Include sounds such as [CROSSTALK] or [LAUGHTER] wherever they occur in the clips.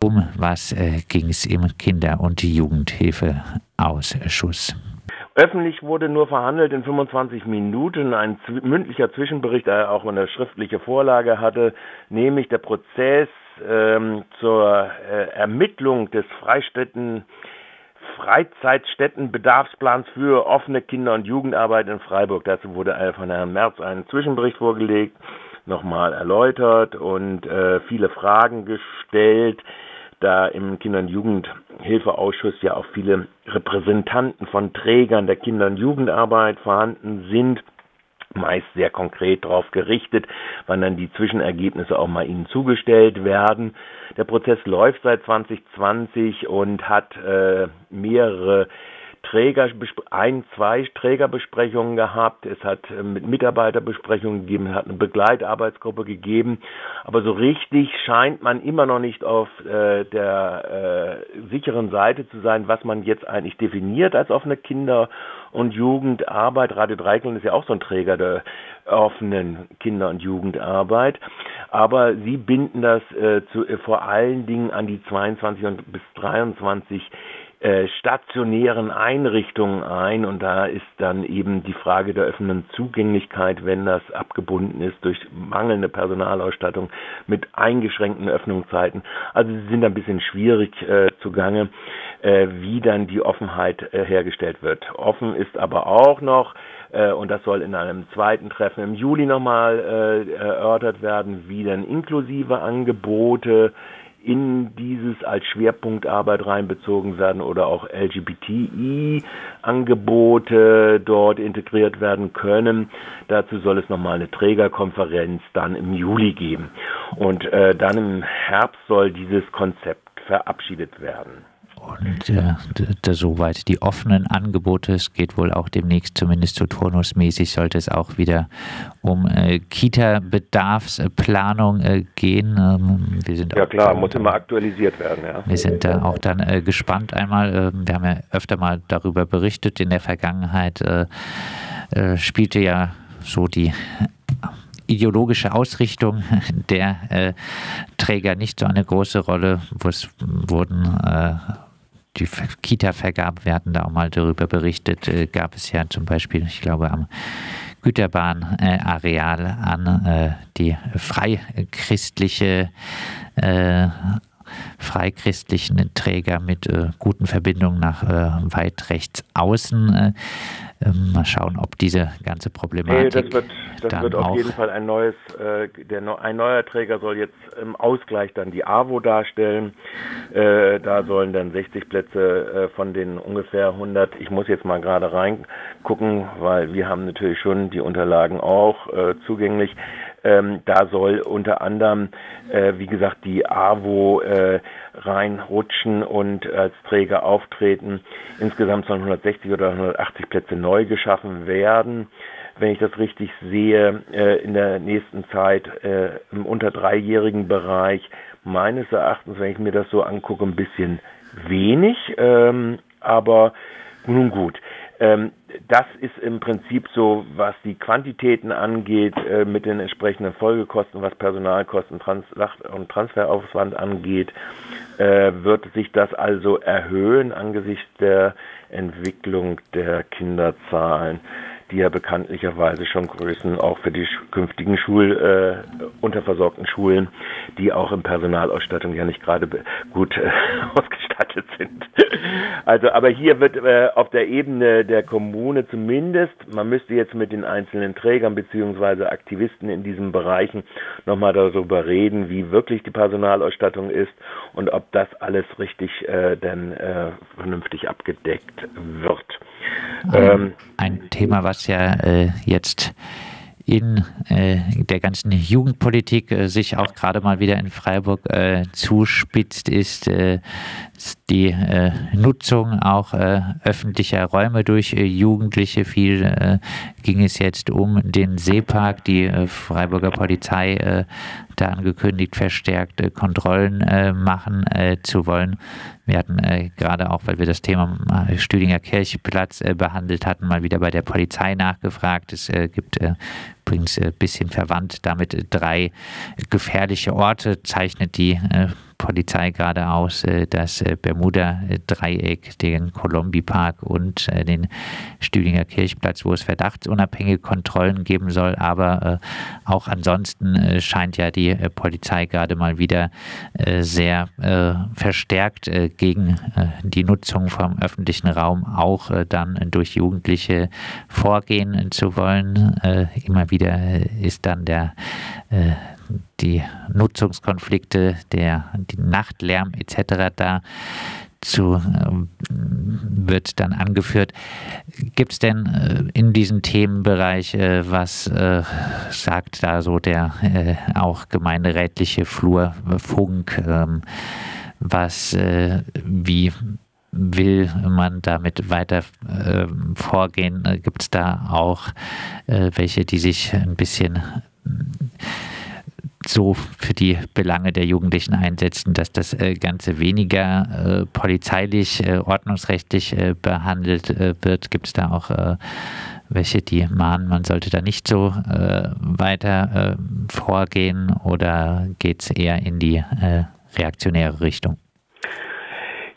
Um was ging es im Kinder- und Jugendhilfeausschuss? Öffentlich wurde nur verhandelt in 25 Minuten ein mündlicher Zwischenbericht, der auch eine schriftliche Vorlage hatte, nämlich der Prozess ähm, zur äh, Ermittlung des Freistätten Freizeitstättenbedarfsplans für offene Kinder- und Jugendarbeit in Freiburg. Dazu wurde von Herrn Merz ein Zwischenbericht vorgelegt, nochmal erläutert und äh, viele Fragen gestellt da im Kinder- und Jugendhilfeausschuss ja auch viele Repräsentanten von Trägern der Kinder- und Jugendarbeit vorhanden sind, meist sehr konkret darauf gerichtet, wann dann die Zwischenergebnisse auch mal ihnen zugestellt werden. Der Prozess läuft seit 2020 und hat äh, mehrere Träger, ein, zwei Trägerbesprechungen gehabt, es hat äh, mit Mitarbeiterbesprechungen gegeben, es hat eine Begleitarbeitsgruppe gegeben, aber so richtig scheint man immer noch nicht auf äh, der äh, sicheren Seite zu sein, was man jetzt eigentlich definiert als offene Kinder- und Jugendarbeit. Radio Dreikland ist ja auch so ein Träger der offenen Kinder- und Jugendarbeit, aber sie binden das äh, zu, äh, vor allen Dingen an die 22 und bis 23 äh, stationären Einrichtungen ein und da ist dann eben die Frage der öffnenden Zugänglichkeit, wenn das abgebunden ist durch mangelnde Personalausstattung mit eingeschränkten Öffnungszeiten. Also sie sind ein bisschen schwierig äh, zugange, äh, wie dann die Offenheit äh, hergestellt wird. Offen ist aber auch noch äh, und das soll in einem zweiten Treffen im Juli nochmal äh, erörtert werden, wie dann inklusive Angebote in dieses als Schwerpunktarbeit reinbezogen werden oder auch LGBTI-Angebote dort integriert werden können. Dazu soll es nochmal eine Trägerkonferenz dann im Juli geben. Und äh, dann im Herbst soll dieses Konzept verabschiedet werden. Und äh, soweit die offenen Angebote, es geht wohl auch demnächst, zumindest so turnusmäßig, sollte es auch wieder um äh, Kita-Bedarfsplanung äh, gehen. Ähm, wir sind ja klar, muss immer aktualisiert werden. Ja. Wir sind da auch dann äh, gespannt einmal. Ähm, wir haben ja öfter mal darüber berichtet. In der Vergangenheit äh, äh, spielte ja so die ideologische Ausrichtung der äh, Träger nicht so eine große Rolle. wo Es wurden äh, die Kita-Vergabe, wir hatten da auch mal darüber berichtet, äh, gab es ja zum Beispiel, ich glaube, am Güterbahnareal an äh, die freichristliche äh, freichristlichen Träger mit äh, guten Verbindungen nach äh, weit rechts außen. Äh, ähm, mal schauen, ob diese ganze Problematik. Nee, das wird, das wird auf jeden Fall ein neues, äh, der, ein neuer Träger soll jetzt im Ausgleich dann die AWO darstellen. Äh, da sollen dann 60 Plätze äh, von den ungefähr 100, ich muss jetzt mal gerade reingucken, weil wir haben natürlich schon die Unterlagen auch äh, zugänglich. Ähm, da soll unter anderem, äh, wie gesagt, die AWO äh, reinrutschen und als Träger auftreten. Insgesamt sollen 160 oder 180 Plätze neu geschaffen werden wenn ich das richtig sehe, äh, in der nächsten Zeit äh, im unter dreijährigen Bereich meines Erachtens, wenn ich mir das so angucke, ein bisschen wenig. Ähm, aber nun gut. Das ist im Prinzip so, was die Quantitäten angeht, äh, mit den entsprechenden Folgekosten, was Personalkosten Trans und Transferaufwand angeht, äh, wird sich das also erhöhen angesichts der Entwicklung der Kinderzahlen die ja bekanntlicherweise schon Größen auch für die künftigen Schul, äh, unterversorgten Schulen, die auch in Personalausstattung ja nicht gerade gut äh, [LAUGHS] ausgestattet sind. Also, aber hier wird äh, auf der Ebene der Kommune zumindest, man müsste jetzt mit den einzelnen Trägern beziehungsweise Aktivisten in diesen Bereichen nochmal darüber reden, wie wirklich die Personalausstattung ist und ob das alles richtig äh, denn äh, vernünftig abgedeckt wird. Ähm, ein Thema, was ja äh, jetzt in äh, der ganzen Jugendpolitik äh, sich auch gerade mal wieder in Freiburg äh, zuspitzt, ist äh, die äh, Nutzung auch äh, öffentlicher Räume durch Jugendliche. Viel ging es jetzt um den Seepark. Die Freiburger Polizei da angekündigt, verstärkt Kontrollen machen zu wollen. Wir hatten gerade auch, weil wir das Thema Stüdinger Kirchplatz behandelt hatten, mal wieder bei der Polizei nachgefragt. Es gibt übrigens ein bisschen verwandt damit drei gefährliche Orte, zeichnet die Polizei gerade aus, äh, das äh, Bermuda-Dreieck, den Colombi-Park und äh, den Stühlinger Kirchplatz, wo es verdachtsunabhängige Kontrollen geben soll. Aber auch ansonsten scheint ja die Polizei gerade mal wieder sehr verstärkt gegen die Nutzung vom öffentlichen Raum auch dann durch Jugendliche vorgehen zu wollen. Immer wieder ist dann der die Nutzungskonflikte, der die Nachtlärm etc. da zu, äh, wird dann angeführt. Gibt es denn äh, in diesem Themenbereich, äh, was äh, sagt da so der auch gemeinderätliche Flurfunk, ähm, was, wie will man damit weiter vorgehen? Gibt es da auch welche, die sich ein bisschen so für die Belange der Jugendlichen einsetzen, dass das äh, Ganze weniger äh, polizeilich, äh, ordnungsrechtlich behandelt wird. Gibt es da auch welche, die mahnen, man sollte da nicht so weiter vorgehen oder geht es eher in die reaktionäre Richtung?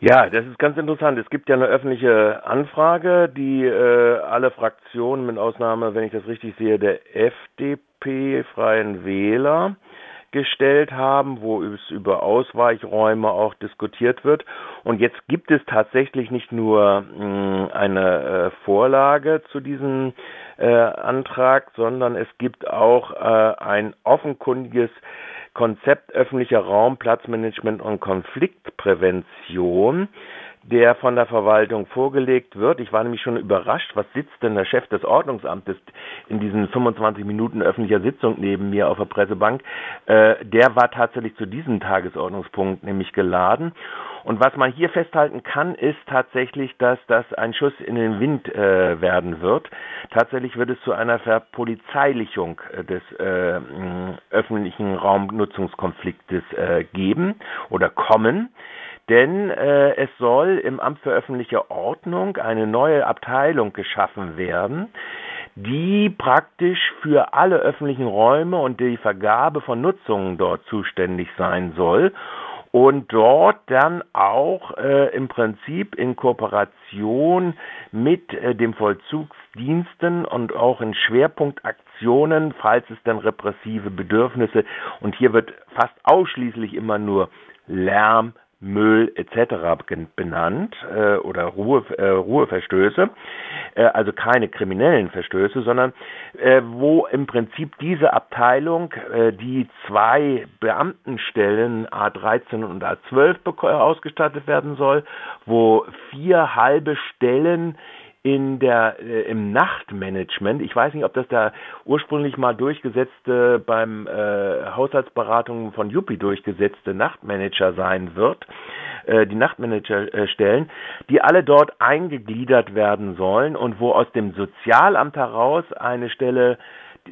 Ja, das ist ganz interessant. Es gibt ja eine öffentliche Anfrage, die äh, alle Fraktionen, mit Ausnahme, wenn ich das richtig sehe, der FDP, Freien Wähler, gestellt haben, wo es über Ausweichräume auch diskutiert wird. Und jetzt gibt es tatsächlich nicht nur mh, hm, eine äh, Vorlage zu diesem äh, Antrag, sondern es gibt auch äh, ein offenkundiges Konzept öffentlicher Raum, Platzmanagement und Konfliktprävention der von der Verwaltung vorgelegt wird. Ich war nämlich schon überrascht, was sitzt denn der Chef des Ordnungsamtes in diesen 25 Minuten öffentlicher Sitzung neben mir auf der Pressebank. Äh, der war tatsächlich zu diesem Tagesordnungspunkt nämlich geladen. Und was man hier festhalten kann, ist tatsächlich, dass das ein Schuss in den Wind äh, werden wird. Tatsächlich wird es zu einer Verpolizeilichung äh, des äh, öffentlichen Raumnutzungskonfliktes äh, geben oder kommen denn äh, es soll im Amt für öffentliche Ordnung eine neue Abteilung geschaffen werden, die praktisch für alle öffentlichen Räume und die Vergabe von Nutzungen dort zuständig sein soll und dort dann auch äh, im Prinzip in Kooperation mit äh, dem Vollzugsdiensten und auch in Schwerpunktaktionen, falls es dann repressive Bedürfnisse und hier wird fast ausschließlich immer nur Lärm, Müll etc. benannt äh, oder Ruhe, äh, Ruheverstöße, äh, also keine kriminellen Verstöße, sondern äh, wo im Prinzip diese Abteilung, äh, die zwei Beamtenstellen A13 und A12 ausgestattet werden soll, wo vier halbe Stellen in der äh, im Nachtmanagement. Ich weiß nicht, ob das da ursprünglich mal durchgesetzte beim äh, Haushaltsberatungen von Juppie durchgesetzte Nachtmanager sein wird, äh, die Nachtmanagerstellen, äh, die alle dort eingegliedert werden sollen und wo aus dem Sozialamt heraus eine Stelle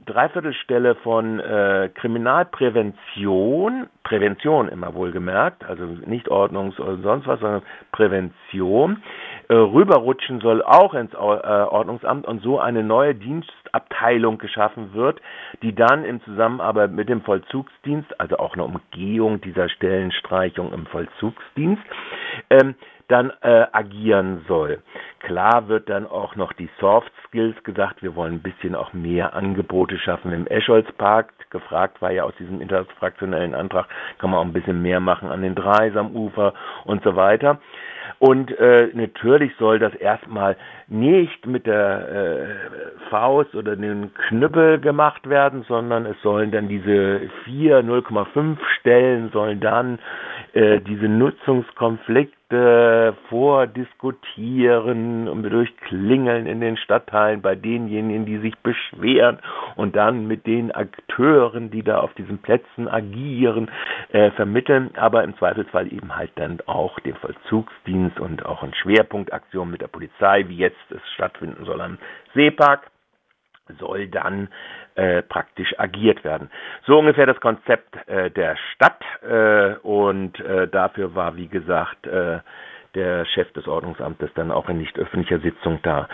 Dreiviertelstelle von äh, Kriminalprävention, Prävention immer wohlgemerkt, also nicht Ordnungs- oder sonst was, sondern Prävention, äh, rüberrutschen soll auch ins äh, Ordnungsamt und so eine neue Dienstabteilung geschaffen wird, die dann in Zusammenarbeit mit dem Vollzugsdienst, also auch eine Umgehung dieser Stellenstreichung im Vollzugsdienst, ähm, dann äh, agieren soll. Klar wird dann auch noch die Soft Skills gesagt. Wir wollen ein bisschen auch mehr Angebote schaffen im Escholzpark. Gefragt war ja aus diesem interfraktionellen Antrag, kann man auch ein bisschen mehr machen an den Dreis am Ufer und so weiter. Und äh, natürlich soll das erstmal nicht mit der äh, Faust oder dem Knüppel gemacht werden, sondern es sollen dann diese vier 0,5 Stellen sollen dann äh, diese Nutzungskonflikte vordiskutieren und durchklingeln in den Stadtteilen bei denjenigen, die sich beschweren und dann mit den Akteuren, die da auf diesen Plätzen agieren, äh, vermitteln, aber im Zweifelsfall eben halt dann auch den Vollzugsdienst und auch in Schwerpunktaktionen mit der Polizei, wie jetzt es stattfinden soll am Seepark soll dann äh, praktisch agiert werden. So ungefähr das Konzept äh, der Stadt äh, und äh, dafür war, wie gesagt, äh, der Chef des Ordnungsamtes dann auch in nicht öffentlicher Sitzung da.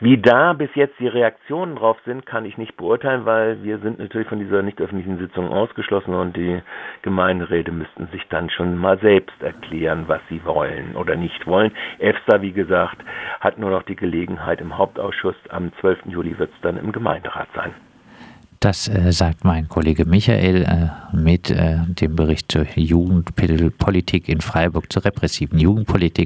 Wie da bis jetzt die Reaktionen drauf sind, kann ich nicht beurteilen, weil wir sind natürlich von dieser nicht öffentlichen Sitzung ausgeschlossen und die Gemeinderäte müssten sich dann schon mal selbst erklären, was sie wollen oder nicht wollen. EFSA, wie gesagt, hat nur noch die Gelegenheit im Hauptausschuss. Am 12. Juli wird es dann im Gemeinderat sein. Das äh, sagt mein Kollege Michael äh, mit äh, dem Bericht zur Jugendpolitik in Freiburg, zur repressiven Jugendpolitik.